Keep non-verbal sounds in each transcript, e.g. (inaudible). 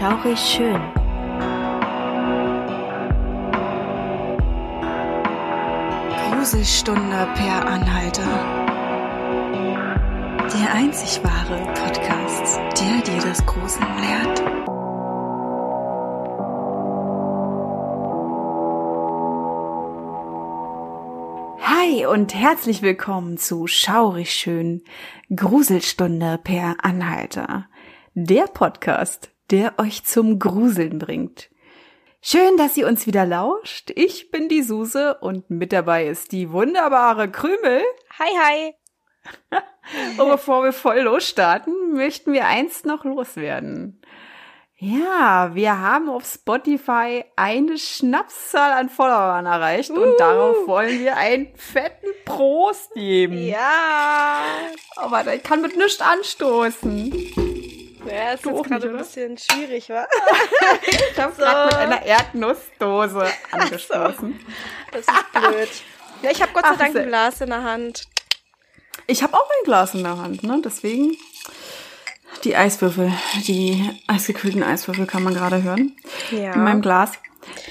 Schaurig schön. Gruselstunde per Anhalter. Der einzig wahre Podcast, der dir das Gruseln lehrt. Hi und herzlich willkommen zu Schaurig schön Gruselstunde per Anhalter. Der Podcast, der euch zum Gruseln bringt. Schön, dass ihr uns wieder lauscht. Ich bin die Suse und mit dabei ist die wunderbare Krümel. Hi, hi. (laughs) und bevor wir voll losstarten, möchten wir eins noch loswerden. Ja, wir haben auf Spotify eine Schnapszahl an Followern erreicht uh. und darauf wollen wir einen fetten Prost geben. Ja. Aber ich kann mit nichts anstoßen. Ja, ist jetzt gerade ein bisschen schwierig, wa? ich habe so. gerade mit einer Erdnussdose (laughs) angestoßen. So. Das ist blöd. Ja, ich habe Gott sei Ach, Dank ein Glas in der Hand. Ich habe auch ein Glas in der Hand, ne? Deswegen die Eiswürfel, die eisgekühlten Eiswürfel kann man gerade hören. Ja. In meinem Glas.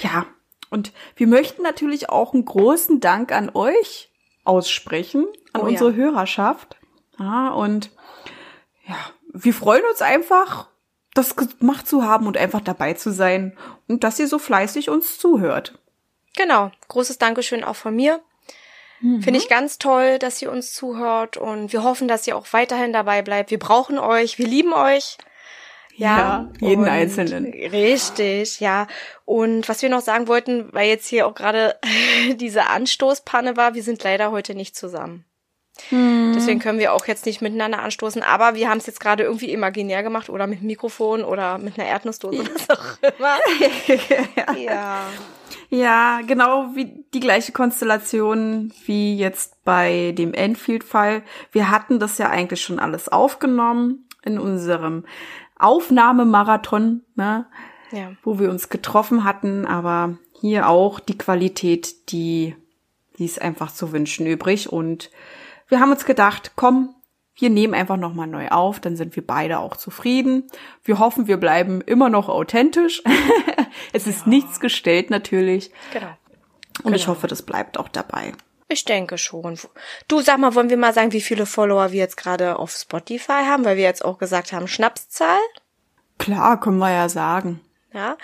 Ja. Und wir möchten natürlich auch einen großen Dank an euch aussprechen, an oh, unsere ja. Hörerschaft. Ja, und ja, wir freuen uns einfach, das gemacht zu haben und einfach dabei zu sein und dass ihr so fleißig uns zuhört. Genau. Großes Dankeschön auch von mir. Mhm. Finde ich ganz toll, dass ihr uns zuhört und wir hoffen, dass ihr auch weiterhin dabei bleibt. Wir brauchen euch, wir lieben euch. Ja, ja jeden Einzelnen. Richtig, ja. Und was wir noch sagen wollten, weil jetzt hier auch gerade (laughs) diese Anstoßpanne war, wir sind leider heute nicht zusammen. Hm. Deswegen können wir auch jetzt nicht miteinander anstoßen, aber wir haben es jetzt gerade irgendwie imaginär gemacht oder mit Mikrofon oder mit einer Erdnussdose oder was auch immer. (laughs) ja. Ja, genau wie die gleiche Konstellation wie jetzt bei dem Enfield-Fall. Wir hatten das ja eigentlich schon alles aufgenommen in unserem Aufnahmemarathon, ne? Ja. Wo wir uns getroffen hatten, aber hier auch die Qualität, die ließ einfach zu wünschen übrig und wir haben uns gedacht, komm, wir nehmen einfach nochmal neu auf, dann sind wir beide auch zufrieden. Wir hoffen, wir bleiben immer noch authentisch. (laughs) es ist ja. nichts gestellt natürlich. Genau. Und genau. ich hoffe, das bleibt auch dabei. Ich denke schon. Du sag mal, wollen wir mal sagen, wie viele Follower wir jetzt gerade auf Spotify haben, weil wir jetzt auch gesagt haben, Schnapszahl? Klar, können wir ja sagen. Ja,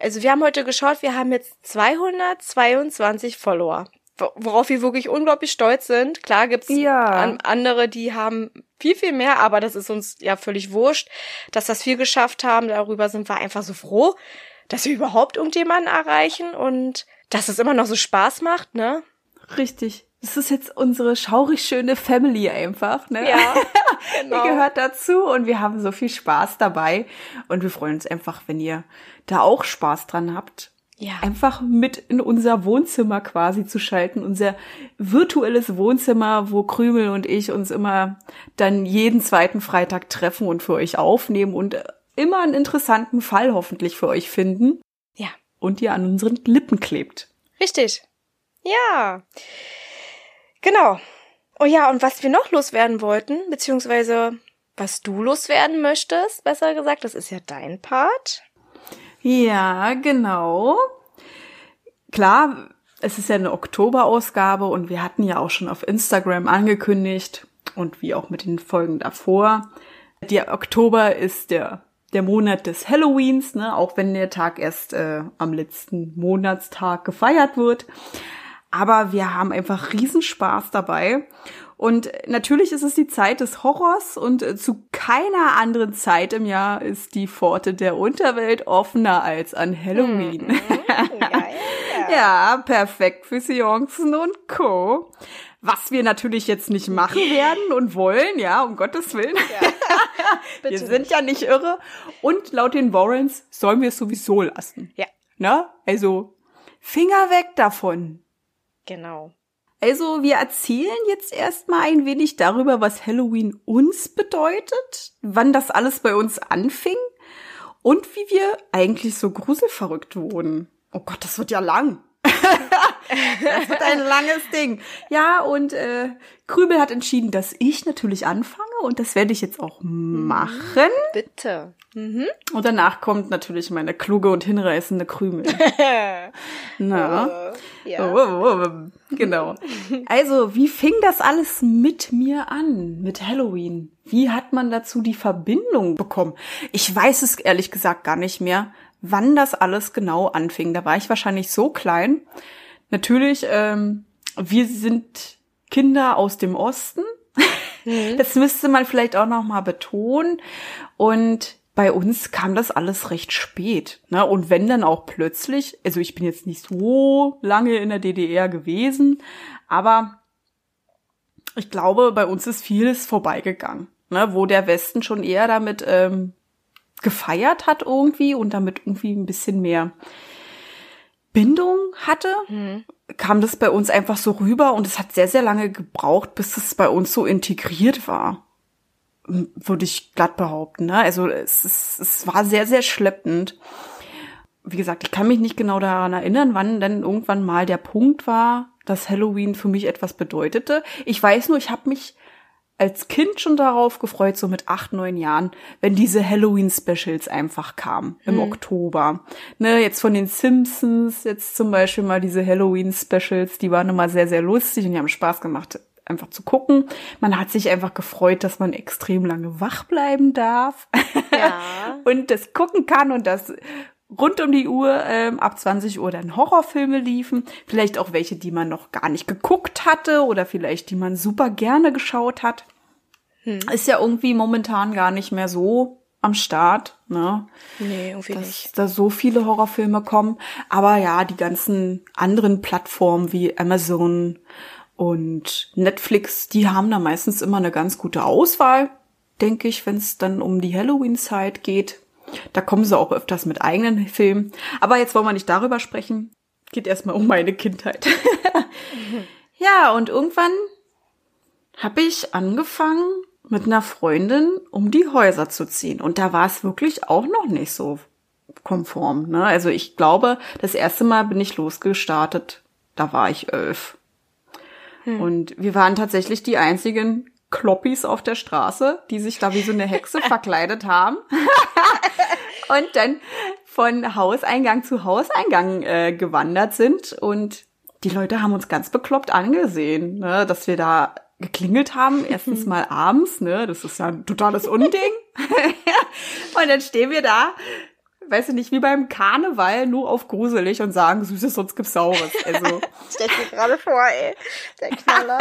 also wir haben heute geschaut, wir haben jetzt 222 Follower worauf wir wirklich unglaublich stolz sind. Klar gibt's ja. andere, die haben viel, viel mehr, aber das ist uns ja völlig wurscht, dass das viel geschafft haben. Darüber sind wir einfach so froh, dass wir überhaupt irgendjemanden erreichen und dass es immer noch so Spaß macht, ne? Richtig. Das ist jetzt unsere schaurig schöne Family einfach, ne? Ja, (laughs) genau. Die gehört dazu und wir haben so viel Spaß dabei und wir freuen uns einfach, wenn ihr da auch Spaß dran habt ja. einfach mit in unser Wohnzimmer quasi zu schalten, unser virtuelles Wohnzimmer, wo Krümel und ich uns immer dann jeden zweiten Freitag treffen und für euch aufnehmen und immer einen interessanten Fall hoffentlich für euch finden. Ja. Und ihr an unseren Lippen klebt. Richtig. Ja. Genau. Oh ja, und was wir noch loswerden wollten, beziehungsweise was du loswerden möchtest, besser gesagt, das ist ja dein Part. Ja, genau. Klar, es ist ja eine Oktoberausgabe und wir hatten ja auch schon auf Instagram angekündigt und wie auch mit den Folgen davor. Der Oktober ist der der Monat des Halloweens, ne, auch wenn der Tag erst äh, am letzten Monatstag gefeiert wird. Aber wir haben einfach Riesenspaß dabei und natürlich ist es die Zeit des Horrors und äh, zu keiner anderen Zeit im Jahr ist die Pforte der Unterwelt offener als an Halloween. Mhm. (laughs) Ja, perfekt für Seancen und Co. Was wir natürlich jetzt nicht machen werden und wollen, ja, um Gottes Willen. Ja. (laughs) (laughs) wir sind ja nicht irre. Und laut den Warrens sollen wir es sowieso lassen. Ja. Na, also Finger weg davon. Genau. Also wir erzählen jetzt erstmal ein wenig darüber, was Halloween uns bedeutet, wann das alles bei uns anfing und wie wir eigentlich so gruselverrückt wurden. Oh Gott, das wird ja lang. (laughs) Das wird ein langes Ding. Ja, und äh, Krübel hat entschieden, dass ich natürlich anfange und das werde ich jetzt auch machen. Bitte. Mhm. Und danach kommt natürlich meine kluge und hinreißende Krümel. (laughs) Na. Oh, ja. Oh, oh, oh, genau. Also, wie fing das alles mit mir an, mit Halloween? Wie hat man dazu die Verbindung bekommen? Ich weiß es ehrlich gesagt gar nicht mehr, wann das alles genau anfing. Da war ich wahrscheinlich so klein. Natürlich, ähm, wir sind Kinder aus dem Osten. Mhm. (laughs) Das müsste man vielleicht auch noch mal betonen. Und bei uns kam das alles recht spät. Ne? Und wenn dann auch plötzlich, also ich bin jetzt nicht so lange in der DDR gewesen, aber ich glaube, bei uns ist vieles vorbeigegangen, ne? wo der Westen schon eher damit ähm, gefeiert hat irgendwie und damit irgendwie ein bisschen mehr Bindung hatte, Mhm. kam das bei uns einfach so rüber und es hat sehr, sehr lange gebraucht, bis es bei uns so integriert war. Würde ich glatt behaupten. Ne? Also es, es, es war sehr, sehr schleppend. Wie gesagt, ich kann mich nicht genau daran erinnern, wann denn irgendwann mal der Punkt war, dass Halloween für mich etwas bedeutete. Ich weiß nur, ich habe mich als Kind schon darauf gefreut, so mit acht, neun Jahren, wenn diese Halloween-Specials einfach kamen im Oktober. Ne, jetzt von den Simpsons, jetzt zum Beispiel mal diese Halloween-Specials, die waren immer sehr, sehr lustig und die haben Spaß gemacht, einfach zu gucken. Man hat sich einfach gefreut, dass man extrem lange wach bleiben darf Ja. (laughs) und das gucken kann und das rund um die Uhr ähm, ab 20 Uhr dann Horrorfilme liefen. Vielleicht auch welche, die man noch gar nicht geguckt hatte oder vielleicht die man super gerne geschaut hat. Ist ja irgendwie momentan gar nicht mehr so am Start, ne? Nee, irgendwie dass nicht. da so viele Horrorfilme kommen. Aber ja, die ganzen anderen Plattformen wie Amazon und Netflix, die haben da meistens immer eine ganz gute Auswahl, denke ich, wenn es dann um die Halloween-Zeit geht. Da kommen sie auch öfters mit eigenen Filmen. Aber jetzt wollen wir nicht darüber sprechen. Geht erstmal um meine Kindheit. (laughs) ja, und irgendwann habe ich angefangen, mit einer Freundin um die Häuser zu ziehen. Und da war es wirklich auch noch nicht so konform. Ne? Also ich glaube, das erste Mal bin ich losgestartet. Da war ich elf. Und wir waren tatsächlich die einzigen Kloppis auf der Straße, die sich da wie so eine Hexe (laughs) verkleidet haben. (laughs) und dann von Hauseingang zu Hauseingang äh, gewandert sind. Und die Leute haben uns ganz bekloppt angesehen, ne? dass wir da geklingelt haben. (laughs) Erstens mal abends, ne? Das ist ja ein totales Unding. und dann stehen wir da, weiß ich nicht, wie beim Karneval, nur auf gruselig und sagen, Süßes, sonst gibt's Saures. Also, Stell mir gerade vor, ey. Der Knaller.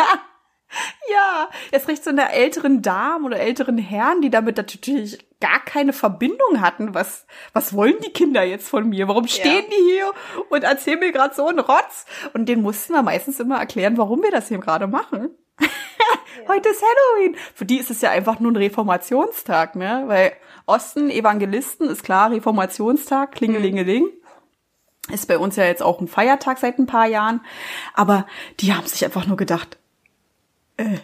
Ja, es riecht so einer älteren Damen oder älteren Herren, die damit natürlich gar keine Verbindung hatten. Was, was wollen die Kinder jetzt von mir? Warum stehen die hier und erzählen mir gerade so einen Rotz? Und den mussten wir meistens immer erklären, warum wir das hier gerade machen. (laughs) Heute ist Halloween. Für die ist es ja einfach nur ein Reformationstag, ne? Weil Osten, Evangelisten, ist klar, Reformationstag, Klingelingeling. Ist bei uns ja jetzt auch ein Feiertag seit ein paar Jahren. Aber die haben sich einfach nur gedacht, äh,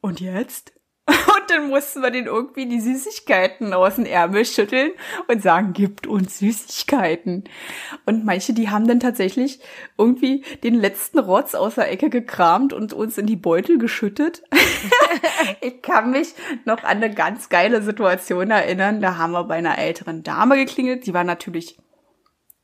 und jetzt? (laughs) Und dann mussten wir den irgendwie die Süßigkeiten aus dem Ärmel schütteln und sagen, gibt uns Süßigkeiten. Und manche, die haben dann tatsächlich irgendwie den letzten Rotz aus der Ecke gekramt und uns in die Beutel geschüttet. (laughs) ich kann mich noch an eine ganz geile Situation erinnern. Da haben wir bei einer älteren Dame geklingelt. Die war natürlich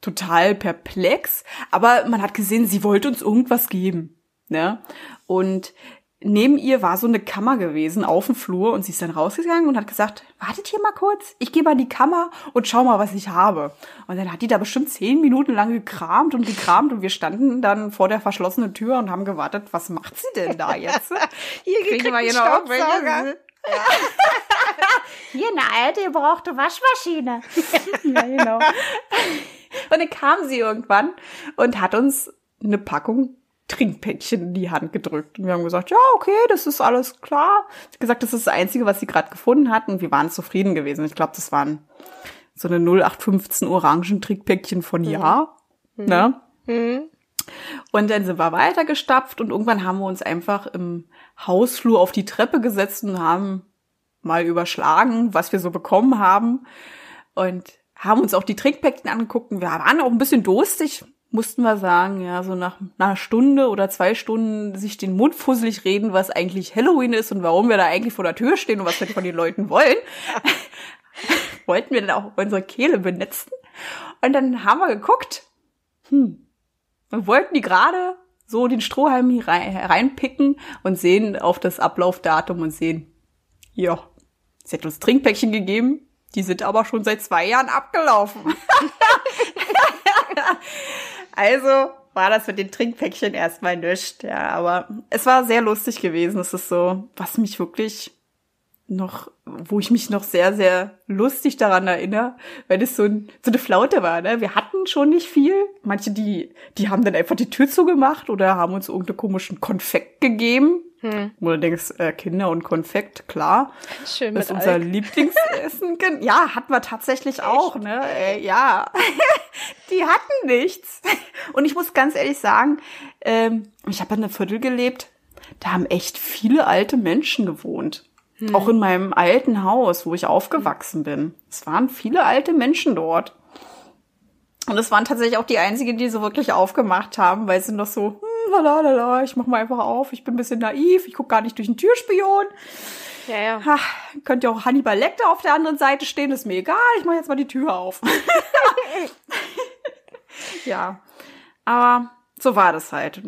total perplex, aber man hat gesehen, sie wollte uns irgendwas geben. Ne? Und neben ihr war so eine Kammer gewesen auf dem Flur und sie ist dann rausgegangen und hat gesagt, wartet hier mal kurz, ich gehe mal in die Kammer und schau mal, was ich habe. Und dann hat die da bestimmt zehn Minuten lang gekramt und gekramt und wir standen dann vor der verschlossenen Tür und haben gewartet, was macht sie denn da jetzt? (laughs) Hier Kriegen wir hier noch irgendwelche- (laughs) Hier eine alte, gebrauchte Waschmaschine. (laughs) Ja, genau. Und dann kam sie irgendwann und hat uns eine Packung Trinkpäckchen in die Hand gedrückt. Und wir haben gesagt, ja, okay, das ist alles klar. Sie hat gesagt, das ist das Einzige, was sie gerade gefunden hat. Und wir waren zufrieden gewesen. Ich glaube, das waren so eine 0815 Orangen-Trinkpäckchen von Ja. Ne? Mhm. Und dann sind wir weitergestapft und irgendwann haben wir uns einfach im Hausflur auf die Treppe gesetzt und haben mal überschlagen, was wir so bekommen haben und haben uns auch die Trinkpäckchen angeguckt. Und wir waren auch ein bisschen durstig, mussten wir sagen, ja, so nach einer Stunde oder zwei Stunden sich den Mund fusselig reden, was eigentlich Halloween ist und warum wir da eigentlich vor der Tür stehen und was wir von den Leuten wollen. (laughs) Wollten wir dann auch unsere Kehle benetzen. Und dann haben wir geguckt, hm, wir wollten die gerade so den Strohhalm hier rein, reinpicken und sehen auf das Ablaufdatum und sehen, ja, sie hat uns Trinkpäckchen gegeben, die sind aber schon seit zwei Jahren abgelaufen. (laughs) also war das mit den Trinkpäckchen erstmal nischt, ja, aber es war sehr lustig gewesen. Es ist so, was mich wirklich noch, wo ich mich noch sehr, sehr lustig daran erinnere, weil es so, ein, so eine Flaute war, ne? Wir hatten schon nicht viel. Manche, die, die haben dann einfach die Tür zugemacht oder haben uns irgendeinen komischen Konfekt gegeben. Hm. Wo du denkst, äh, Kinder und Konfekt, klar. Schön das ist unser Alk. Lieblingsessen. ja, hatten wir tatsächlich Echt? auch, ne? Äh, ja. (laughs) die hatten nichts. Und ich muss ganz ehrlich sagen, ähm, ich habe in einem Viertel gelebt, da haben echt viele alte Menschen gewohnt. Hm. Auch in meinem alten Haus, wo ich aufgewachsen bin. Es waren viele alte Menschen dort. Und es waren tatsächlich auch die einzigen, die so wirklich aufgemacht haben, weil sie noch so, hm, lalala, ich mach mal einfach auf, ich bin ein bisschen naiv, ich guck gar nicht durch den Türspion. Ja, ja. Ha, könnte ja auch Hannibal Lecter auf der anderen Seite stehen, ist mir egal, ich mach jetzt mal die Tür auf. (laughs) ja. Aber so war das halt.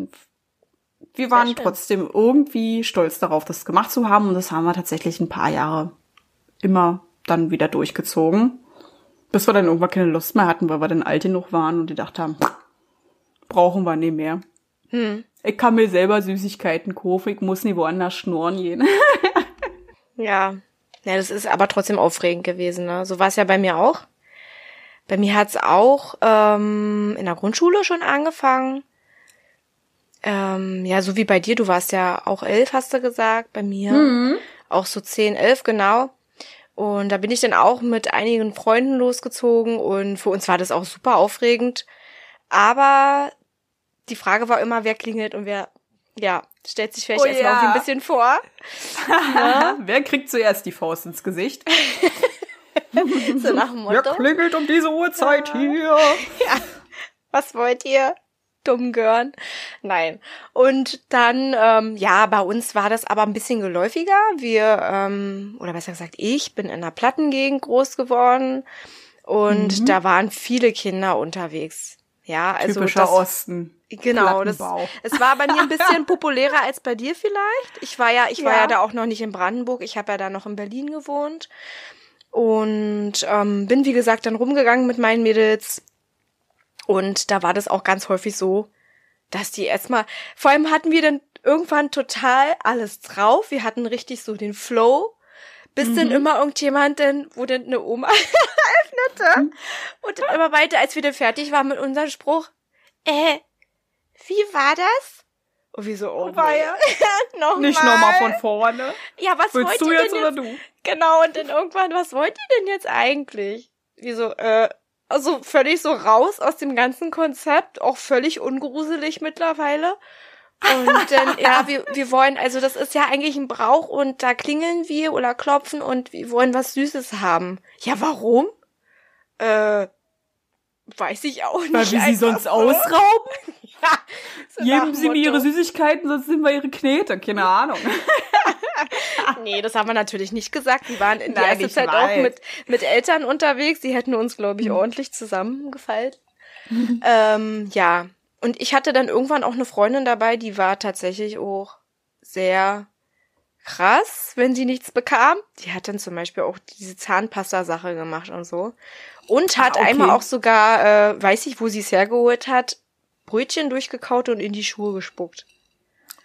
wir waren trotzdem irgendwie stolz darauf, das gemacht zu haben. Und das haben wir tatsächlich ein paar Jahre immer dann wieder durchgezogen. Bis wir dann irgendwann keine Lust mehr hatten, weil wir dann alt genug waren und die gedacht haben, brauchen wir nicht mehr. Hm. Ich kann mir selber Süßigkeiten kaufen, ich muss nie woanders schnurren gehen. (laughs) ja. Ja, das ist aber trotzdem aufregend gewesen. Ne? So war es ja bei mir auch. Bei mir hat's auch ähm, in der Grundschule schon angefangen. Ähm, ja, so wie bei dir, du warst ja auch elf, hast du gesagt, bei mir. Mhm. Auch so zehn, elf, genau. Und da bin ich dann auch mit einigen Freunden losgezogen und für uns war das auch super aufregend. Aber die Frage war immer, wer klingelt und wer, ja, stellt sich vielleicht oh, erstmal ja. ein bisschen vor. ja. (laughs) wer kriegt zuerst die Faust ins Gesicht? (laughs) so nach dem Motto. Wer klingelt um diese Uhrzeit ja. hier? (laughs) Ja. Was wollt ihr? dumm gehören. Nein. Und dann, ähm, ja, bei uns war das aber ein bisschen geläufiger. Wir, ähm, oder besser gesagt, ich bin in einer Plattengegend groß geworden und mhm. da waren viele Kinder unterwegs. Ja, also Typischer das, Osten. Genau, das, es war bei mir ein bisschen (laughs) populärer als bei dir vielleicht. Ich war ja, ich war ja, ja da auch noch nicht in Brandenburg. Ich habe ja da noch in Berlin gewohnt und ähm, bin wie gesagt dann rumgegangen mit meinen Mädels und da war das auch ganz häufig so, dass die erstmal, vor allem hatten wir dann irgendwann total alles drauf. Wir hatten richtig so den Flow, bis mhm. dann immer irgendjemand denn, wo denn eine Oma (laughs) öffnete. Mhm. Und dann immer weiter, als wir dann fertig waren mit unserem Spruch, äh, wie war das? Und wir so, oh, war ja. (laughs) noch Nicht nochmal von vorne. Ja, was Willst wollt du ihr jetzt, denn jetzt? Oder du? Genau, und dann irgendwann, was wollt ihr denn jetzt eigentlich? Wie so, äh, also völlig so raus aus dem ganzen Konzept, auch völlig ungruselig mittlerweile. Und dann, (laughs) ja, wir, wir wollen, also das ist ja eigentlich ein Brauch und da klingeln wir oder klopfen und wir wollen was Süßes haben. Ja, warum? Äh, weiß ich auch nicht. Weil wir sie sonst so. ausrauben? (laughs) ja. So Geben sie mir ihre Süßigkeiten, sonst sind wir ihre Knete, keine (laughs) Ahnung. nee, das haben wir natürlich nicht gesagt. Die waren in der ersten Zeit auch mit, mit Eltern unterwegs. Die hätten uns, glaube ich, mhm. ordentlich zusammengefallen. ähm, ja. Und ich hatte dann irgendwann auch eine Freundin dabei, die war tatsächlich auch sehr krass, wenn sie nichts bekam. Die hat dann zum Beispiel auch diese Zahnpasta-Sache gemacht und so. Und hat ah, okay. einmal auch sogar, äh, weiß ich, wo sie es hergeholt hat, Brötchen durchgekaut und in die Schuhe gespuckt.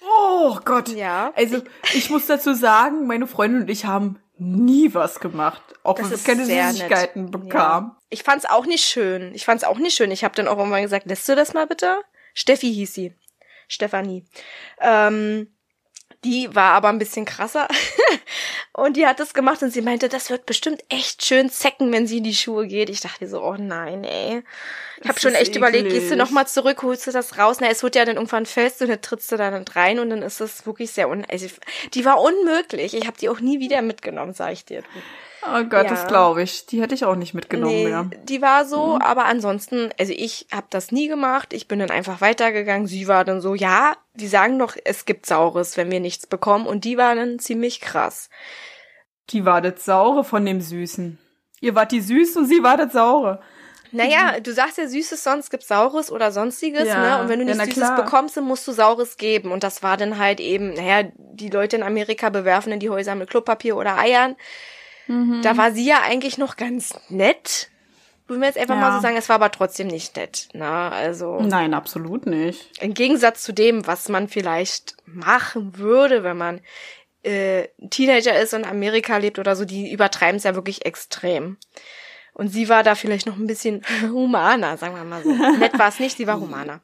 Oh Gott. Ja. Also ich muss dazu sagen, meine Freundin und ich haben nie was gemacht, auch wenn wir keine Süßigkeiten nett. bekamen. Ja. Ich fand's auch nicht schön. Ich fand's auch nicht schön. Ich habe dann auch irgendwann gesagt, lässt du das mal bitte? Steffi hieß sie. Stefanie. Ähm, die war aber ein bisschen krasser. (laughs) und die hat das gemacht und sie meinte, das wird bestimmt echt schön zecken, wenn sie in die Schuhe geht. Ich dachte so, oh nein, ey. Ich habe schon echt eklig. überlegt, gehst du nochmal zurück, holst du das raus? Na, es wird ja dann irgendwann fest und dann trittst du da dann rein und dann ist es wirklich sehr un... Also, die war unmöglich. Ich habe die auch nie wieder mitgenommen, sag ich dir. Oh Gott, ja. das glaube ich. Die hätte ich auch nicht mitgenommen nee, mehr. Die war so, mhm. aber ansonsten, also ich habe das nie gemacht. Ich bin dann einfach weitergegangen. Sie war dann so, ja, die sagen doch, es gibt Saures, wenn wir nichts bekommen. Und die war dann ziemlich krass. Die war das Saure von dem Süßen. Ihr wart die Süße und sie war das Saure. Naja, du sagst ja Süßes, sonst gibt's Saures oder sonstiges, ja. ne? Und wenn du nicht ja, Süßes klar. bekommst, dann musst du Saures geben. Und das war dann halt eben, naja, die Leute in Amerika bewerfen in die Häuser mit Klopapier oder Eiern. Mhm. Da war sie ja eigentlich noch ganz nett. Würden wir jetzt einfach ja. mal so sagen, es war aber trotzdem nicht nett. Na, also. Nein, absolut nicht. Im Gegensatz zu dem, was man vielleicht machen würde, wenn man äh, Teenager ist und Amerika lebt oder so, die übertreiben es ja wirklich extrem. Und sie war da vielleicht noch ein bisschen (laughs) humaner, sagen wir mal so. Nett war es nicht, sie war humaner.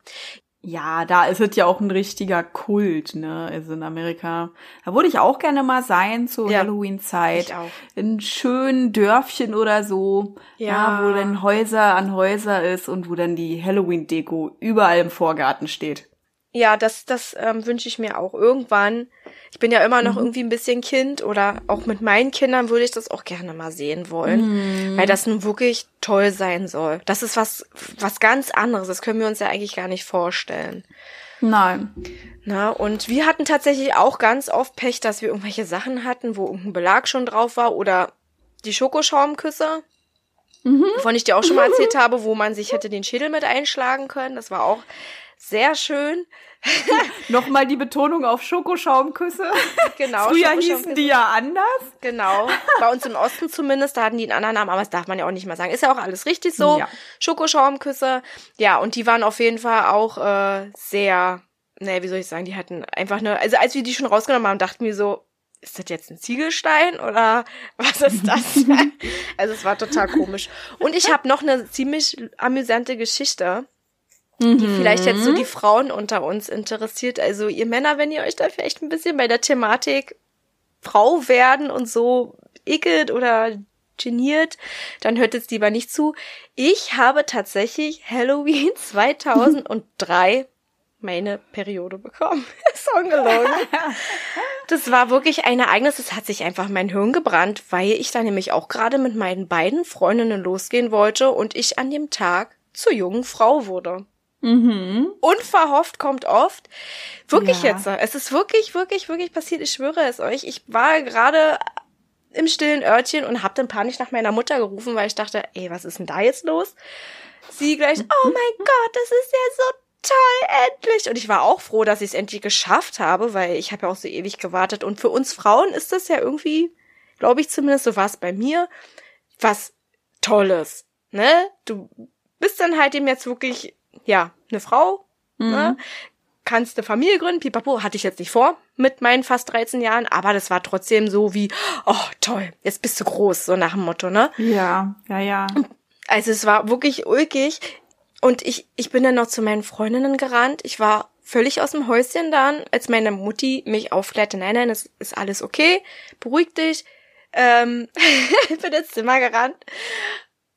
Ja, da ist es ja auch ein richtiger Kult, ne? Also in Amerika. Da würde ich auch gerne mal sein zur ja, Halloween-Zeit. Ich auch. In schönen Dörfchen oder so. Ja. ja. Wo dann Häuser an Häuser ist und wo dann die Halloween-Deko überall im Vorgarten steht. Ja, das, das ähm, wünsche ich mir auch irgendwann. Ich bin ja immer noch mhm. irgendwie ein bisschen Kind oder auch mit meinen Kindern würde ich das auch gerne mal sehen wollen, mhm. weil das nun wirklich toll sein soll. Das ist was, was ganz anderes. Das können wir uns ja eigentlich gar nicht vorstellen. Nein. Na, und wir hatten tatsächlich auch ganz oft Pech, dass wir irgendwelche Sachen hatten, wo irgendein Belag schon drauf war oder die Schokoschaumküsse. Mhm. Wovon ich dir auch schon mal (laughs) erzählt habe, wo man sich hätte den Schädel mit einschlagen können. Das war auch sehr schön. (laughs) Nochmal die Betonung auf Schokoschaumküsse. (laughs) Genau. Früher hießen die ja anders. Genau. Bei uns im Osten zumindest, da hatten die einen anderen Namen, aber das darf man ja auch nicht mal sagen. Ist ja auch alles richtig so. Ja. Schokoschaumküsse. Ja, und die waren auf jeden Fall auch äh, sehr, naja, wie soll ich sagen, die hatten einfach eine, also als wir die schon rausgenommen haben, dachten wir so, ist das jetzt ein Ziegelstein oder (laughs) was ist das? also es war total komisch. Und ich habe noch eine ziemlich amüsante Geschichte die vielleicht jetzt so mhm. die Frauen unter uns interessiert. Also ihr Männer, wenn ihr euch da vielleicht ein bisschen bei der Thematik Frau werden und so ekelt oder geniert, dann hört jetzt lieber nicht zu. Ich habe tatsächlich Halloween (laughs) 2003 meine Periode bekommen. (laughs) ist ungelogen. Das war wirklich ein Ereignis, das hat sich einfach mein Hirn gebrannt, weil ich da nämlich auch gerade mit meinen beiden Freundinnen losgehen wollte und ich an dem Tag zur jungen Frau wurde. Mhm. Unverhofft kommt oft. Wirklich ja. jetzt. Es ist wirklich, wirklich, wirklich passiert. Ich schwöre es euch. Ich war gerade im stillen Örtchen und hab dann panisch nach meiner Mutter gerufen, weil ich dachte, ey, was ist denn da jetzt los? Sie gleich, oh mein (laughs) Gott, das ist ja so toll, endlich. Und ich war auch froh, dass ich es endlich geschafft habe, weil ich habe ja auch so ewig gewartet. Und für uns Frauen ist das ja irgendwie, glaube ich zumindest, so war es bei mir, was Tolles. Ne? Du bist dann halt dem jetzt wirklich ja, eine Frau, mhm. ne? kannst eine Familie gründen, pipapo, hatte ich jetzt nicht vor mit meinen fast 13 Jahren, aber das war trotzdem so wie, oh toll, jetzt bist du groß, so nach dem Motto, ne? Ja, ja, ja. Also es war wirklich ulkig und ich, ich bin dann noch zu meinen Freundinnen gerannt, ich war völlig aus dem Häuschen dann, als meine Mutti mich aufklärte, nein, nein, es ist alles okay, beruhig dich, ähm, (laughs) bin ins Zimmer gerannt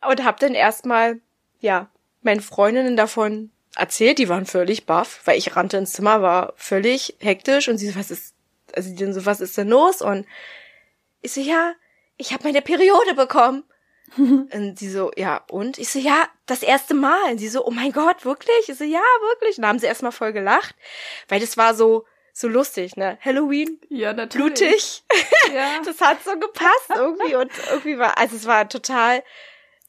und hab dann erstmal, ja, meinen Freundinnen davon erzählt, die waren völlig baff, weil ich rannte ins Zimmer, war völlig hektisch und sie so, was ist, also die so, was ist denn los? Und ich so, ja, ich habe meine Periode bekommen. (laughs) und sie so, ja, und? Ich so, ja, das erste Mal. Und sie so, oh mein Gott, wirklich? Ich so, ja, wirklich. Und dann haben sie erstmal voll gelacht, weil das war so, so lustig, ne? Halloween. Ja, natürlich. Blutig. Ja. (laughs) das hat so gepasst irgendwie und irgendwie war, also es war total,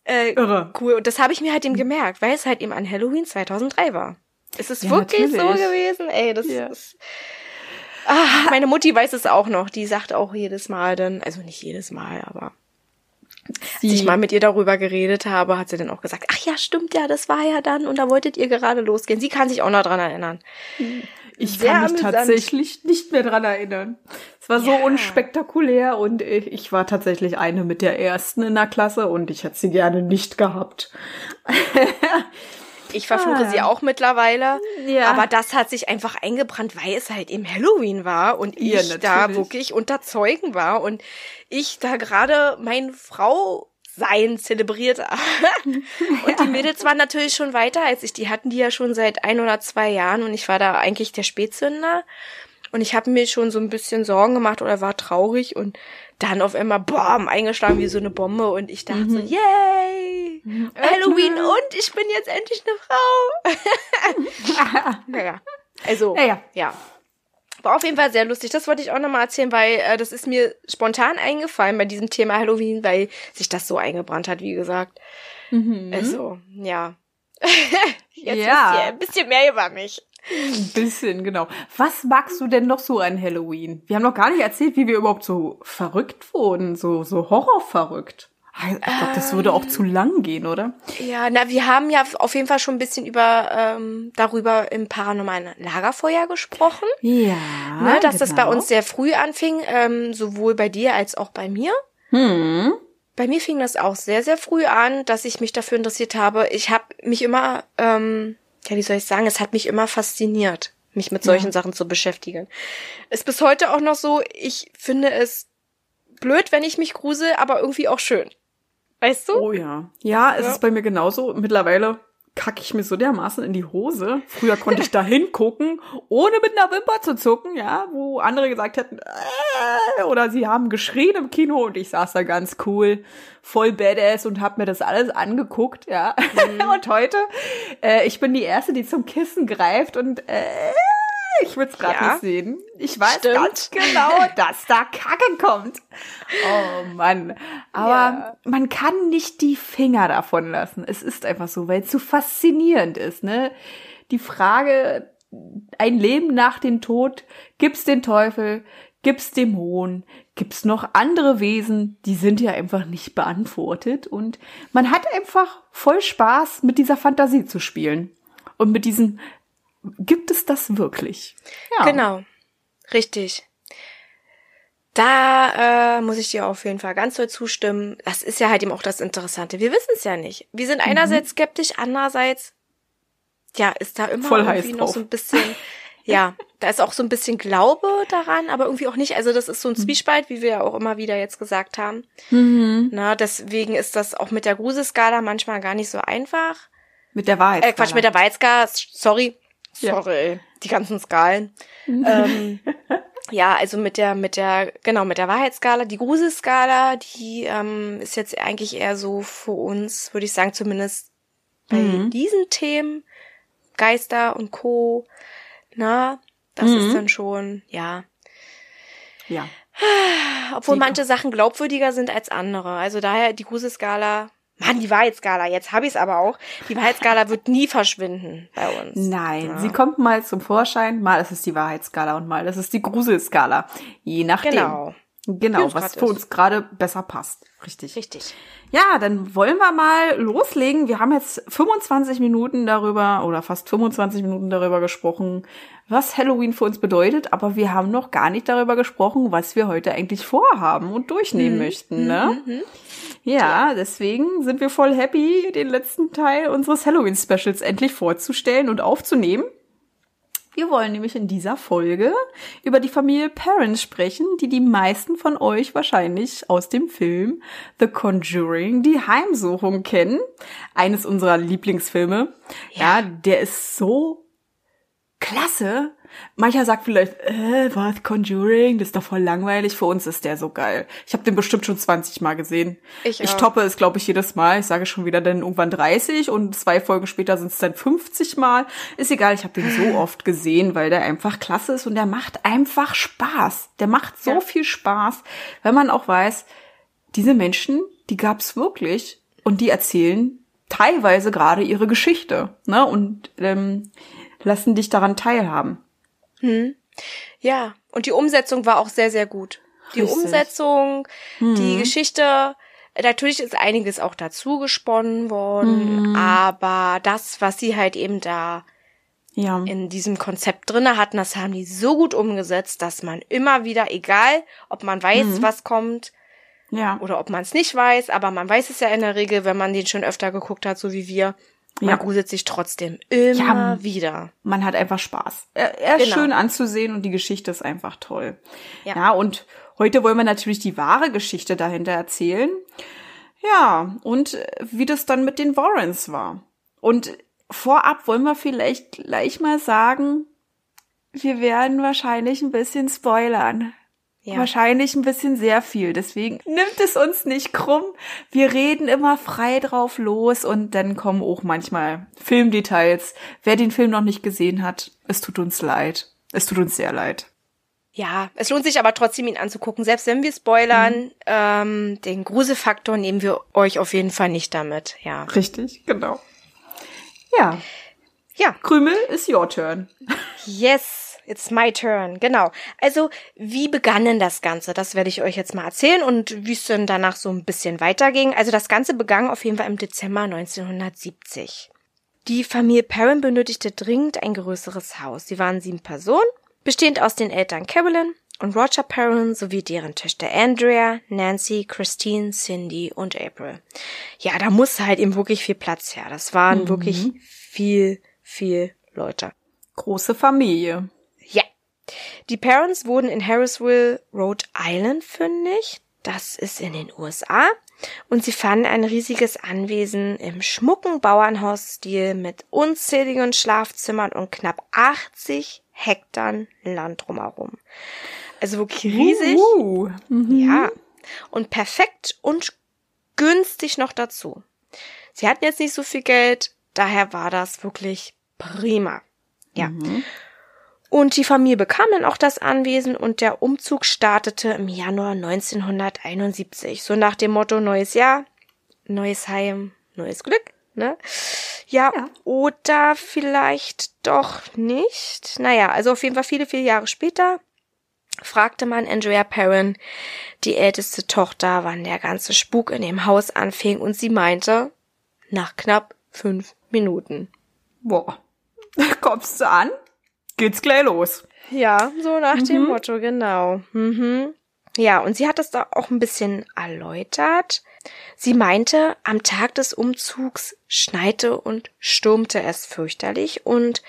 äh, Irre. cool. Und das habe ich mir halt eben gemerkt, weil es halt eben an Halloween 2003 war. Es ist ja, wirklich natürlich. so gewesen, ey, das ja. ist. Ah, meine Mutti weiß es auch noch. Die sagt auch jedes Mal dann, also nicht jedes Mal, aber sie. als ich mal mit ihr darüber geredet habe, hat sie dann auch gesagt, ach ja, stimmt ja, das war ja dann und da wolltet ihr gerade losgehen. Sie kann sich auch noch dran erinnern. Ich Sehr kann mich amüsant. tatsächlich nicht mehr dran erinnern. Es war so unspektakulär und ich war tatsächlich eine mit der ersten in der Klasse und ich hätte sie gerne nicht gehabt. (laughs) Ich verfluche ah. sie auch mittlerweile. Ja. Aber das hat sich einfach eingebrannt, weil es halt im Halloween war und ich ja, da wirklich unter Zeugen war und ich da gerade meine Frau sein zelebriert. (laughs) und die (laughs) Mädels waren natürlich schon weiter als ich. Die hatten die ja schon seit ein oder zwei Jahren und ich war da eigentlich der Spätzünder. und ich habe mir schon so ein bisschen Sorgen gemacht oder war traurig und dann auf einmal bam eingeschlagen wie so eine Bombe und ich dachte mhm. so yay mhm. Halloween (laughs) und ich bin jetzt endlich eine Frau. naja, also ja. ja. War auf jeden Fall sehr lustig. Das wollte ich auch nochmal erzählen, weil äh, das ist mir spontan eingefallen bei diesem Thema Halloween, weil sich das so eingebrannt hat, wie gesagt. Mhm. Also, ja. (laughs) Jetzt ja. wisst ihr ein bisschen mehr über mich. Ein bisschen, genau. Was magst du denn noch so an Halloween? Wir haben noch gar nicht erzählt, wie wir überhaupt so verrückt wurden, so, so horrorverrückt. Ich glaube, das würde auch zu lang gehen, oder? Ja, na, wir haben ja auf jeden Fall schon ein bisschen über ähm, darüber im paranormalen Lagerfeuer gesprochen. Ja. Ne, dass genau. das bei genau. uns sehr früh anfing, ähm, sowohl bei dir als auch bei mir. Hm. Bei mir fing das auch sehr, sehr früh an, dass ich mich dafür interessiert habe. Ich habe mich immer, ähm, ja, wie soll ich sagen, es hat mich immer fasziniert, mich mit solchen ja. Sachen zu beschäftigen. Ist bis heute auch noch so, ich finde es blöd, wenn ich mich grusel, aber irgendwie auch schön. Weißt du? Oh ja. Ja, es ja. ist bei mir genauso. Mittlerweile kacke ich mir so dermaßen in die Hose. Früher konnte ich (laughs) da hingucken, ohne mit einer Wimper zu zucken, ja, wo andere gesagt hätten, äh, oder sie haben geschrien im Kino und ich saß da ganz cool, voll badass und hab mir das alles angeguckt, ja. Mhm. (laughs) und heute, äh, ich bin die Erste, die zum Kissen greift und äh, ich würde es gerade ja, nicht sehen. Ich weiß stimmt. ganz genau, dass da Kacke kommt. Oh Mann. Aber ja. man kann nicht die Finger davon lassen. Es ist einfach so, weil es so faszinierend ist, ne? Die Frage, ein Leben nach dem Tod, gibt's den Teufel, gibt's Dämonen, gibt's noch andere Wesen, die sind ja einfach nicht beantwortet und man hat einfach voll Spaß mit dieser Fantasie zu spielen und mit diesen gibt es das wirklich? Ja. Genau, richtig. Da äh, muss ich dir auf jeden Fall ganz doll zustimmen. Das ist ja halt eben auch das Interessante. Wir wissen es ja nicht. Wir sind mhm. einerseits skeptisch, andererseits, ja, ist da immer Voll irgendwie noch so ein bisschen, ja, da ist auch so ein bisschen Glaube daran, aber irgendwie auch nicht. Also das ist so ein mhm. Zwiespalt, wie wir ja auch immer wieder jetzt gesagt haben. Mhm. Na, deswegen ist das auch mit der Gruselskala manchmal gar nicht so einfach. Mit der Wahrheit. Äh, Quatsch, mit der Wahrheitsskala, sorry, Sorry, ja. die ganzen Skalen. ähm, (laughs) ja, also mit der, mit der, genau, mit der Wahrheitsskala, die Gruselskala, die ähm, ist jetzt eigentlich eher so für uns, würde ich sagen, zumindest bei mhm. diesen Themen, Geister und Co. Na, das mhm. ist dann schon, ja. Ja. Obwohl die manche Sachen glaubwürdiger sind als andere. Also daher die Gruselskala Mann, die Wahrheitsskala, jetzt habe ich es aber auch. Die Wahrheitsskala wird nie verschwinden bei uns. Nein, ja. sie kommt mal zum Vorschein, mal ist es die Wahrheitsskala und mal ist es die Gruselskala. Je nachdem. Genau. Genau, was für uns gerade besser passt. Richtig. Richtig. Ja, dann wollen wir mal loslegen. Wir haben jetzt 25 Minuten darüber oder fast 25 Minuten darüber gesprochen, was Halloween für uns bedeutet, aber wir haben noch gar nicht darüber gesprochen, was wir heute eigentlich vorhaben und durchnehmen mhm. möchten, ne? Mhm. mhm. Ja, deswegen sind wir voll happy, den letzten Teil unseres Halloween-Specials endlich vorzustellen und aufzunehmen. Wir wollen nämlich in dieser Folge über die Familie Parents sprechen, die die meisten von euch wahrscheinlich aus dem Film The Conjuring, die Heimsuchung kennen. Eines unserer Lieblingsfilme. Ja, ja der ist so klasse. Mancher sagt vielleicht, äh, was, Conjuring, das ist doch voll langweilig. Für uns ist der so geil. Ich habe den bestimmt schon 20 Mal gesehen. Ich, ich toppe es, glaube ich, jedes Mal. Ich sage schon wieder dann irgendwann 30 und zwei Folgen später sind es dann 50 Mal. Ist egal, ich habe den so (laughs) oft gesehen, weil der einfach klasse ist und der macht einfach Spaß. Der macht so ja. viel Spaß, wenn man auch weiß, diese Menschen, die gab's wirklich und die erzählen teilweise gerade ihre Geschichte. Ne? Und ähm, lassen dich daran teilhaben. Hm. Ja, und die Umsetzung war auch sehr, sehr gut. Die Richtig. Umsetzung, hm. die Geschichte, natürlich ist einiges auch dazu gesponnen worden, hm. aber das, was sie halt eben da ja. in diesem Konzept drinne hatten, das haben die so gut umgesetzt, dass man immer wieder, egal ob man weiß, mhm. was kommt, ja. oder ob man es nicht weiß, aber man weiß es ja in der Regel, wenn man den schon öfter geguckt hat, so wie wir, man ja. gruselt sich trotzdem immer ja, wieder. Man hat einfach Spaß. Er, er ist genau. schön anzusehen und die Geschichte ist einfach toll. Ja. ja, und heute wollen wir natürlich die wahre Geschichte dahinter erzählen. Ja, und wie das dann mit den Warrens war. Und vorab wollen wir vielleicht gleich mal sagen, wir werden wahrscheinlich ein bisschen spoilern. Ja. Wahrscheinlich ein bisschen sehr viel. Deswegen nimmt es uns nicht krumm. Wir reden immer frei drauf los und dann kommen auch manchmal Filmdetails. Wer den Film noch nicht gesehen hat, es tut uns leid. Es tut uns sehr leid. Ja, es lohnt sich aber trotzdem, ihn anzugucken. Selbst wenn wir spoilern, mhm. ähm, den Gruselfaktor nehmen wir euch auf jeden Fall nicht damit. Ja. Richtig, genau. Ja. Ja. Krümel ist your turn. Yes. It's my turn, genau. Also, wie begann denn das Ganze? Das werde ich euch jetzt mal erzählen und wie es denn danach so ein bisschen weiterging. Also, das Ganze begann auf jeden Fall im Dezember 1970. Die Familie Perrin benötigte dringend ein größeres Haus. Sie waren sieben Personen, bestehend aus den Eltern Carolyn und Roger Perrin sowie deren Töchter Andrea, Nancy, Christine, Cindy und April. Ja, da muss halt eben wirklich viel Platz her. Das waren mhm. wirklich viel, viel Leute. Große Familie. Die Parents wurden in Harrisville, Rhode Island fündig. Das ist in den USA. Und sie fanden ein riesiges Anwesen im schmucken Bauernhausstil mit unzähligen Schlafzimmern und knapp 80 Hektar Land drumherum. Also wirklich riesig. Uh, uh. Mhm. Ja. Und perfekt und günstig noch dazu. Sie hatten jetzt nicht so viel Geld, daher war das wirklich prima. Ja. Mhm. Und die Familie bekam dann auch das Anwesen und der Umzug startete im Januar 1971. So nach dem Motto neues Jahr, neues Heim, neues Glück, ne? Ja, ja, oder vielleicht doch nicht. Naja, also auf jeden Fall viele, viele Jahre später fragte man Andrea Perrin, die älteste Tochter, wann der ganze Spuk in dem Haus anfing und sie meinte, nach knapp fünf Minuten. Boah, (laughs) kommst du an? Geht's gleich los. Ja, so nach mhm. dem Motto, genau. Mhm. Ja, und sie hat es da auch ein bisschen erläutert. Sie meinte, am Tag des Umzugs schneite und stürmte es fürchterlich und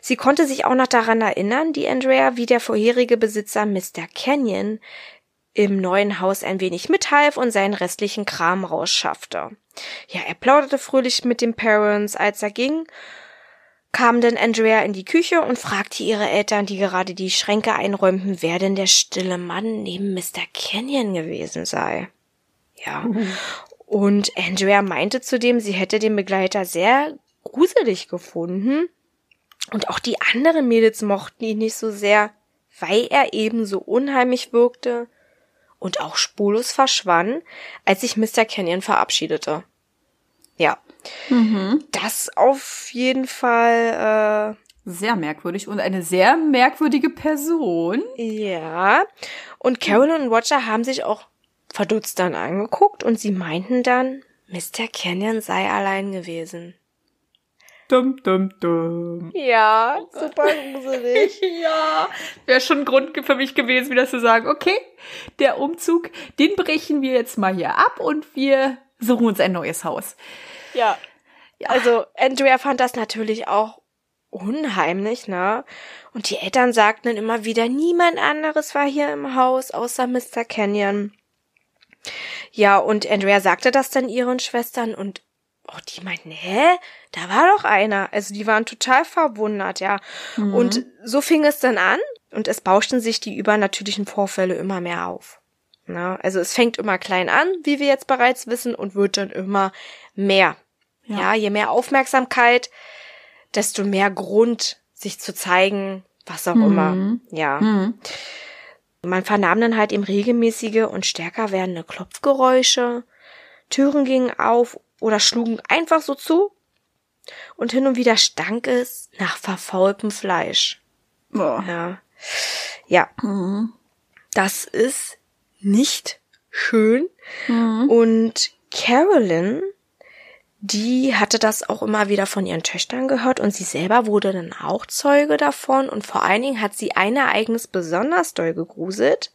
sie konnte sich auch noch daran erinnern, die Andrea, wie der vorherige Besitzer Mr. Canyon im neuen Haus ein wenig mithalf und seinen restlichen Kram rausschaffte. Ja, er plauderte fröhlich mit den Parents, als er ging kam denn Andrea in die Küche und fragte ihre Eltern, die gerade die Schränke einräumten, wer denn der stille Mann neben Mr. Kenyon gewesen sei. Ja. Und Andrea meinte zudem, sie hätte den Begleiter sehr gruselig gefunden. Und auch die anderen Mädels mochten ihn nicht so sehr, weil er eben so unheimlich wirkte und auch spurlos verschwand, als sich Mr. Kenyon verabschiedete. Ja. Mhm. Das auf jeden Fall. Äh, sehr merkwürdig und eine sehr merkwürdige Person. Ja. Und Carol und Roger haben sich auch verdutzt dann angeguckt und sie meinten dann, Mr. Canyon sei allein gewesen. Dum, dum, dum. Ja, super gruselig. (laughs) ja, wäre schon ein Grund für mich gewesen, wieder zu sagen, okay, der Umzug, den brechen wir jetzt mal hier ab und wir suchen uns ein neues Haus. Ja. ja. Also Andrea fand das natürlich auch unheimlich, ne? Und die Eltern sagten dann immer wieder, niemand anderes war hier im Haus außer Mr. Canyon. Ja, und Andrea sagte das dann ihren Schwestern und oh, die meinten, hä? Da war doch einer. Also die waren total verwundert, ja. Mhm. Und so fing es dann an und es bauschten sich die übernatürlichen Vorfälle immer mehr auf. Na, also es fängt immer klein an, wie wir jetzt bereits wissen, und wird dann immer mehr. Ja. ja, je mehr Aufmerksamkeit, desto mehr Grund, sich zu zeigen, was auch mhm. immer. Ja. Mhm. Man vernahm dann halt eben regelmäßige und stärker werdende Klopfgeräusche. Türen gingen auf oder schlugen einfach so zu. Und hin und wieder stank es nach verfaultem Fleisch. Boah. Ja. Ja. Mhm. Das ist nicht schön. Mhm. Und Carolyn die hatte das auch immer wieder von ihren Töchtern gehört und sie selber wurde dann auch Zeuge davon und vor allen Dingen hat sie ein Ereignis besonders doll gegruselt.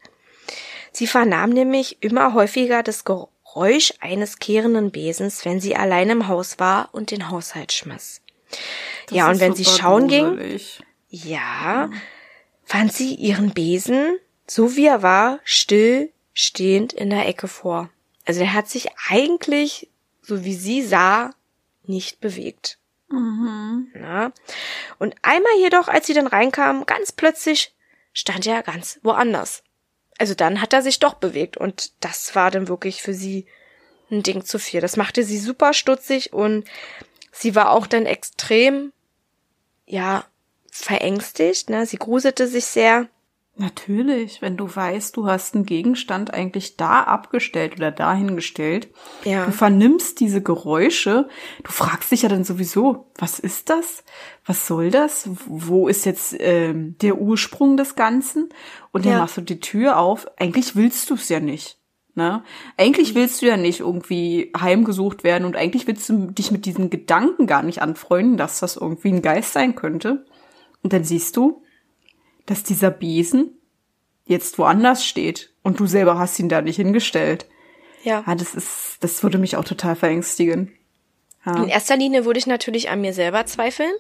Sie vernahm nämlich immer häufiger das Geräusch eines kehrenden Besens, wenn sie allein im Haus war und den Haushalt schmiss. Das ja, und wenn sie schauen gruselig. ging, ja, fand sie ihren Besen, so wie er war, still stehend in der Ecke vor. Also er hat sich eigentlich so wie sie sah, nicht bewegt. Mhm. Na? Und einmal jedoch, als sie dann reinkam, ganz plötzlich stand er ganz woanders. Also dann hat er sich doch bewegt und das war dann wirklich für sie ein Ding zu viel. Das machte sie super stutzig und sie war auch dann extrem, ja, verängstigt, ne? Sie gruselte sich sehr. Natürlich, wenn du weißt, du hast einen Gegenstand eigentlich da abgestellt oder dahingestellt. Ja. Du vernimmst diese Geräusche. Du fragst dich ja dann sowieso, was ist das? Was soll das? Wo ist jetzt ähm, der Ursprung des Ganzen? Und dann ja. machst du die Tür auf. Eigentlich willst du es ja nicht. Ne? Eigentlich mhm. willst du ja nicht irgendwie heimgesucht werden und eigentlich willst du dich mit diesen Gedanken gar nicht anfreunden, dass das irgendwie ein Geist sein könnte. Und dann siehst du, dass dieser Besen jetzt woanders steht und du selber hast ihn da nicht hingestellt. Ja. ja das ist, das würde mich auch total verängstigen. Ja. In erster Linie würde ich natürlich an mir selber zweifeln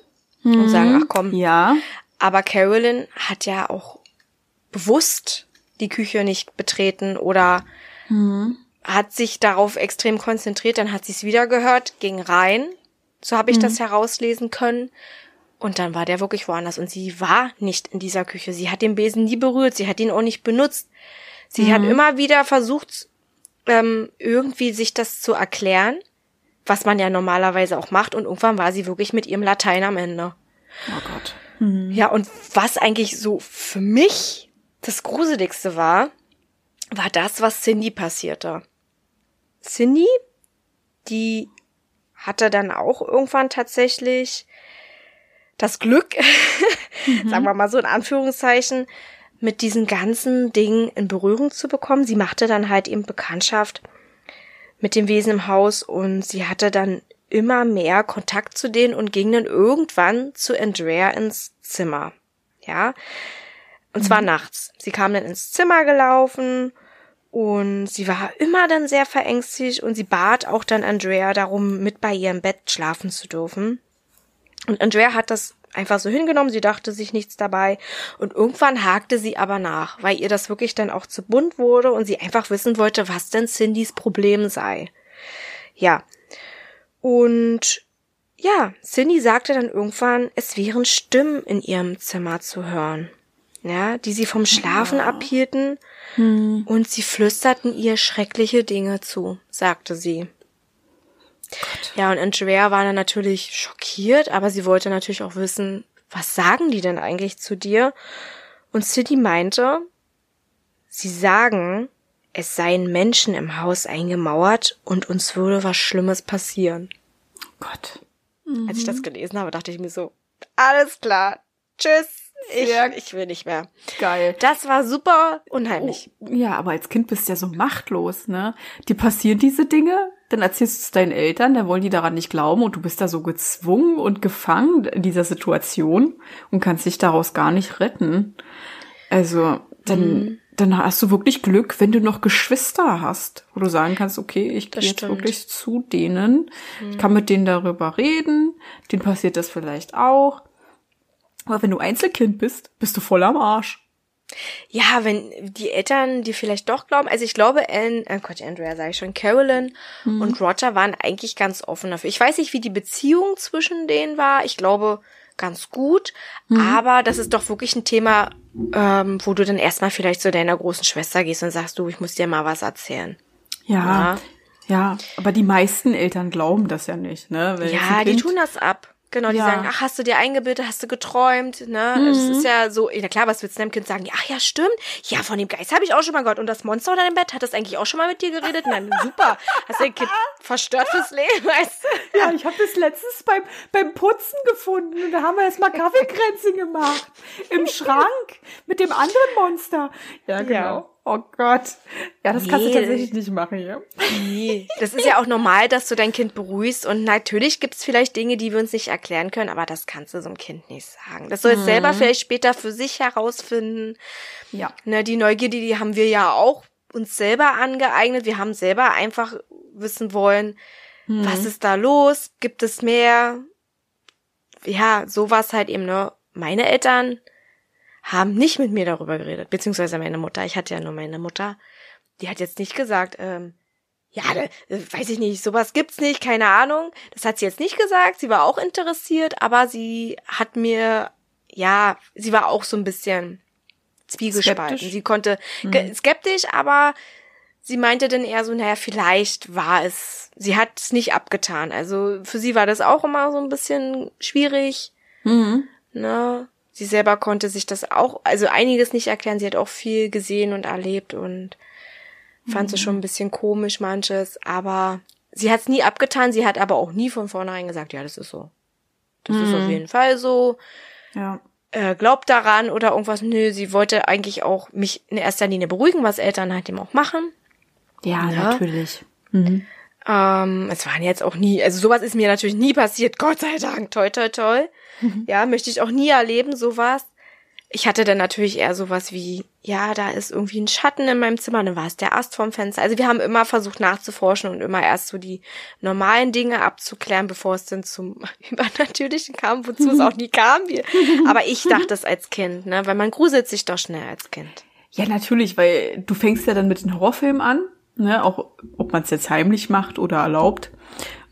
mhm. und sagen, ach komm. Ja. Aber Carolyn hat ja auch bewusst die Küche nicht betreten oder Mhm. Hat sich darauf extrem konzentriert, dann hat sie es wieder gehört, ging rein. So habe ich mhm. das herauslesen können. Und dann war der wirklich woanders. Und sie war nicht in dieser Küche. Sie hat den Besen nie berührt. Sie hat ihn auch nicht benutzt. Sie mhm. hat immer wieder versucht, ähm, irgendwie sich das zu erklären, was man ja normalerweise auch macht. Und irgendwann war sie wirklich mit ihrem Latein am Ende. Oh Gott. Mhm. Ja, und was eigentlich so für mich das Gruseligste war, war das, was Cindy passierte. Cindy, die hatte dann auch irgendwann tatsächlich das Glück, mhm. (laughs) sagen wir mal so in Anführungszeichen, mit diesen ganzen Dingen in Berührung zu bekommen. Sie machte dann halt eben Bekanntschaft mit dem Wesen im Haus und sie hatte dann immer mehr Kontakt zu denen und ging dann irgendwann zu Andrea ins Zimmer. Ja. Und zwar mhm. nachts. Sie kam dann ins Zimmer gelaufen und sie war immer dann sehr verängstigt und sie bat auch dann Andrea darum, mit bei ihrem Bett schlafen zu dürfen. Und Andrea hat das einfach so hingenommen, sie dachte sich nichts dabei und irgendwann hakte sie aber nach, weil ihr das wirklich dann auch zu bunt wurde und sie einfach wissen wollte, was denn Cindys Problem sei. Ja. Und ja, Cindy sagte dann irgendwann, es wären Stimmen in ihrem Zimmer zu hören ja, die sie vom Schlafen ja. abhielten, hm. und sie flüsterten ihr schreckliche Dinge zu, sagte sie. Gott. Ja, und Andrea war dann natürlich schockiert, aber sie wollte natürlich auch wissen, was sagen die denn eigentlich zu dir? Und City meinte, sie sagen, es seien Menschen im Haus eingemauert und uns würde was Schlimmes passieren. Gott. Mhm. Als ich das gelesen habe, dachte ich mir so, alles klar, tschüss. Ich, ich will nicht mehr. Geil. Das war super unheimlich. Oh, ja, aber als Kind bist du ja so machtlos, ne? Die passieren diese Dinge, dann erzählst du es deinen Eltern, dann wollen die daran nicht glauben und du bist da so gezwungen und gefangen in dieser Situation und kannst dich daraus gar nicht retten. Also, dann, mhm. dann hast du wirklich Glück, wenn du noch Geschwister hast, wo du sagen kannst, okay, ich gehe jetzt wirklich zu denen, mhm. ich kann mit denen darüber reden, denen passiert das vielleicht auch aber wenn du Einzelkind bist, bist du voll am Arsch. Ja, wenn die Eltern dir vielleicht doch glauben, also ich glaube, Ellen, äh Gott, Andrea sage ich schon, Carolyn mhm. und Roger waren eigentlich ganz offen dafür. Ich weiß nicht, wie die Beziehung zwischen denen war. Ich glaube, ganz gut. Mhm. Aber das ist doch wirklich ein Thema, ähm, wo du dann erstmal vielleicht zu deiner großen Schwester gehst und sagst, du, ich muss dir mal was erzählen. Ja. Ja, ja aber die meisten Eltern glauben das ja nicht, ne? Wenn ja, die tun das ab. Genau, die ja. sagen, ach, hast du dir eingebildet, hast du geträumt, ne? Mhm. Das ist ja so, na klar, was willst du deinem Kind sagen? Ach ja, stimmt. Ja, von dem Geist habe ich auch schon mal gehört. Und das Monster unter dem Bett, hat das eigentlich auch schon mal mit dir geredet? Nein, (laughs) super. Hast du dein Kind verstört fürs Leben, (laughs) weißt du? Ja, ich habe das letztens beim, beim Putzen gefunden und da haben wir erstmal Kaffeekränzchen gemacht. Im Schrank mit dem anderen Monster. Ja, genau. Ja. Oh Gott. Ja, das nee. kannst du tatsächlich nicht machen, ja. Nee. Das ist ja auch normal, dass du dein Kind beruhigst. Und natürlich gibt es vielleicht Dinge, die wir uns nicht erklären können, aber das kannst du so einem Kind nicht sagen. Das soll es mhm. selber vielleicht später für sich herausfinden. Ja. Ne, die Neugierde, die haben wir ja auch uns selber angeeignet. Wir haben selber einfach wissen wollen, mhm. was ist da los? Gibt es mehr? Ja, sowas halt eben, ne? Meine Eltern haben nicht mit mir darüber geredet, beziehungsweise meine Mutter. Ich hatte ja nur meine Mutter. Die hat jetzt nicht gesagt, ähm, ja, weiß ich nicht, sowas gibt's nicht, keine Ahnung. Das hat sie jetzt nicht gesagt. Sie war auch interessiert, aber sie hat mir, ja, sie war auch so ein bisschen zwiegespalten. Skeptisch? Sie konnte hm. skeptisch, aber sie meinte dann eher so, naja, vielleicht war es, sie hat es nicht abgetan. Also für sie war das auch immer so ein bisschen schwierig. Mhm. Ne? Sie selber konnte sich das auch, also einiges nicht erklären. Sie hat auch viel gesehen und erlebt und fand mhm. es schon ein bisschen komisch manches, aber sie hat es nie abgetan. Sie hat aber auch nie von vornherein gesagt, ja, das ist so. Das mhm. ist auf mhm. jeden Fall so. Ja. Äh, glaubt daran oder irgendwas. Nö, sie wollte eigentlich auch mich in erster Linie beruhigen, was Eltern halt eben auch machen. Ja, ja. natürlich. Mhm. Ähm, es waren jetzt auch nie, also sowas ist mir natürlich nie passiert, (laughs) Gott sei Dank, toi, toi, toi. Mhm. Ja, möchte ich auch nie erleben, sowas. Ich hatte dann natürlich eher sowas wie, ja, da ist irgendwie ein Schatten in meinem Zimmer, dann war es der Ast vom Fenster. Also wir haben immer versucht nachzuforschen und immer erst so die normalen Dinge abzuklären, bevor es dann zum (laughs) Übernatürlichen kam, wozu es (laughs) auch nie kam. Aber ich dachte es als Kind, ne, weil man gruselt sich doch schnell als Kind. Ja, natürlich, weil du fängst ja dann mit den Horrorfilmen an, ne, auch ob man es jetzt heimlich macht oder erlaubt.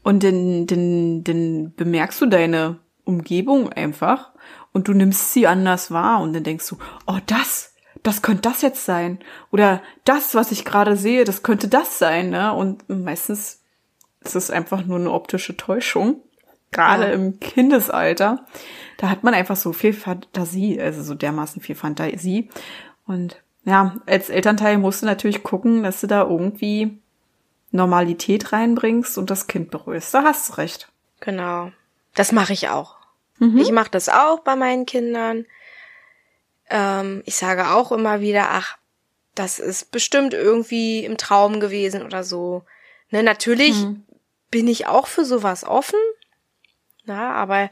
Und dann, dann, dann bemerkst du deine Umgebung einfach und du nimmst sie anders wahr und dann denkst du, oh, das, das könnte das jetzt sein. Oder das, was ich gerade sehe, das könnte das sein, ne? Und meistens ist es einfach nur eine optische Täuschung. Gerade ja. im Kindesalter. Da hat man einfach so viel Fantasie, also so dermaßen viel Fantasie. Und ja, als Elternteil musst du natürlich gucken, dass du da irgendwie Normalität reinbringst und das Kind beruhigst. Da hast du recht. Genau. Das mache ich auch. Mhm. Ich mache das auch bei meinen Kindern. Ähm, ich sage auch immer wieder, ach, das ist bestimmt irgendwie im Traum gewesen oder so. Ne, natürlich mhm. bin ich auch für sowas offen. Na, aber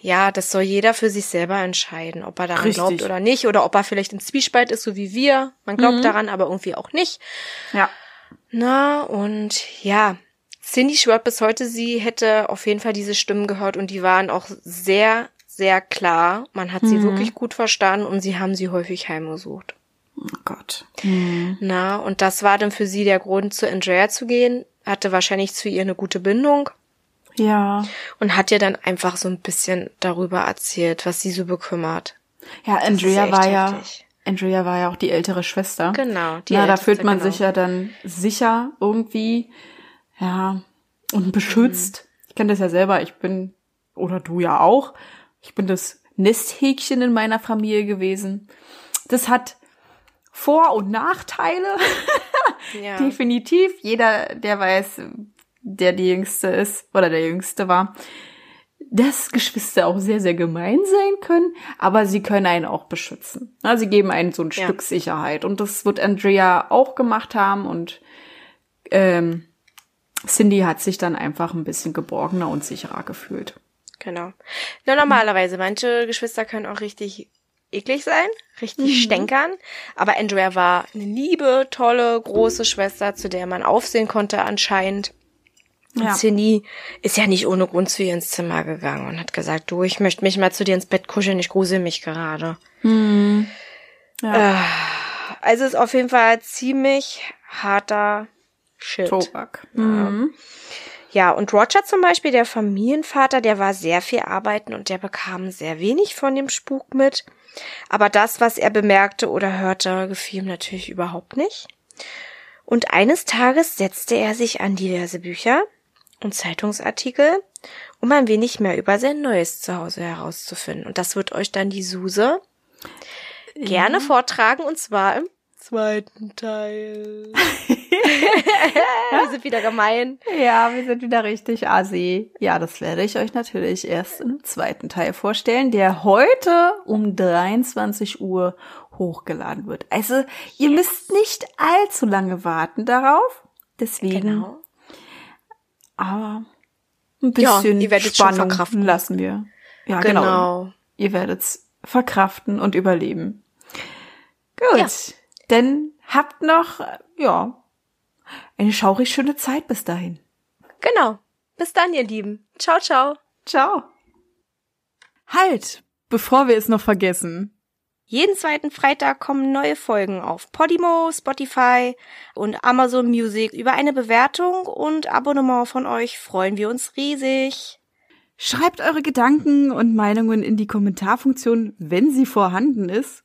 ja, das soll jeder für sich selber entscheiden, ob er daran Richtig. glaubt oder nicht, oder ob er vielleicht im Zwiespalt ist, so wie wir. Man glaubt mhm. daran, aber irgendwie auch nicht. Ja. Na, und ja, Cindy schwört bis heute, sie hätte auf jeden Fall diese Stimmen gehört und die waren auch sehr, sehr klar. Man hat mhm. sie wirklich gut verstanden und sie haben sie häufig heimgesucht. Oh Gott. Mhm. Na, und das war dann für sie der Grund, zu Andrea zu gehen. Hatte wahrscheinlich zu ihr eine gute Bindung. Ja. Und hat ihr dann einfach so ein bisschen darüber erzählt, was sie so bekümmert. Ja, Andrea war ja, Andrea war ja auch die ältere Schwester. Genau. Die Na, da fühlt man genau. sich ja dann sicher irgendwie, ja, und beschützt. Mhm. Ich kenne das ja selber. Ich bin, oder du ja auch. Ich bin das Nesthäkchen in meiner Familie gewesen. Das hat Vor- und Nachteile. (laughs) ja. Definitiv. Jeder, der weiß, der die Jüngste ist oder der Jüngste war, dass Geschwister auch sehr, sehr gemein sein können, aber sie können einen auch beschützen. sie geben einen so ein ja. Stück Sicherheit. Und das wird Andrea auch gemacht haben und ähm, Cindy hat sich dann einfach ein bisschen geborgener und sicherer gefühlt. Genau. Na, normalerweise, manche Geschwister können auch richtig eklig sein, richtig mhm. stänkern. Aber Andrea war eine liebe, tolle, große Schwester, zu der man aufsehen konnte anscheinend. Ja. Und Cindy ist ja nicht ohne Grund zu ihr ins Zimmer gegangen und hat gesagt, du, ich möchte mich mal zu dir ins Bett kuscheln, ich grusel mich gerade. Mhm. Ja. Äh, also ist auf jeden Fall ziemlich harter Shit. Tobak. Ja. Mhm. ja, und Roger zum Beispiel, der Familienvater, der war sehr viel arbeiten und der bekam sehr wenig von dem Spuk mit. Aber das, was er bemerkte oder hörte, gefiel ihm natürlich überhaupt nicht. Und eines Tages setzte er sich an diverse Bücher, und Zeitungsartikel, um ein wenig mehr über sein neues Zuhause herauszufinden. Und das wird euch dann die Suse ja. gerne vortragen, und zwar im zweiten Teil. (laughs) (laughs) wir sind wieder gemein. Ja, wir sind wieder richtig assi. Ja, das werde ich euch natürlich erst im zweiten Teil vorstellen, der heute um 23 Uhr hochgeladen wird. Also, ihr yes. müsst nicht allzu lange warten darauf. Deswegen genau. Aber ein bisschen ja, Spannung lassen wir. Ja, genau. genau. Ihr werdet's verkraften und überleben. Gut. Ja. Denn habt noch, ja, eine schaurig schöne Zeit bis dahin. Genau. Bis dann, ihr Lieben. Ciao, ciao. Ciao. Halt, bevor wir es noch vergessen. Jeden zweiten Freitag kommen neue Folgen auf Podimo, Spotify und Amazon Music. Über eine Bewertung und Abonnement von euch freuen wir uns riesig. Schreibt eure Gedanken und Meinungen in die Kommentarfunktion, wenn sie vorhanden ist.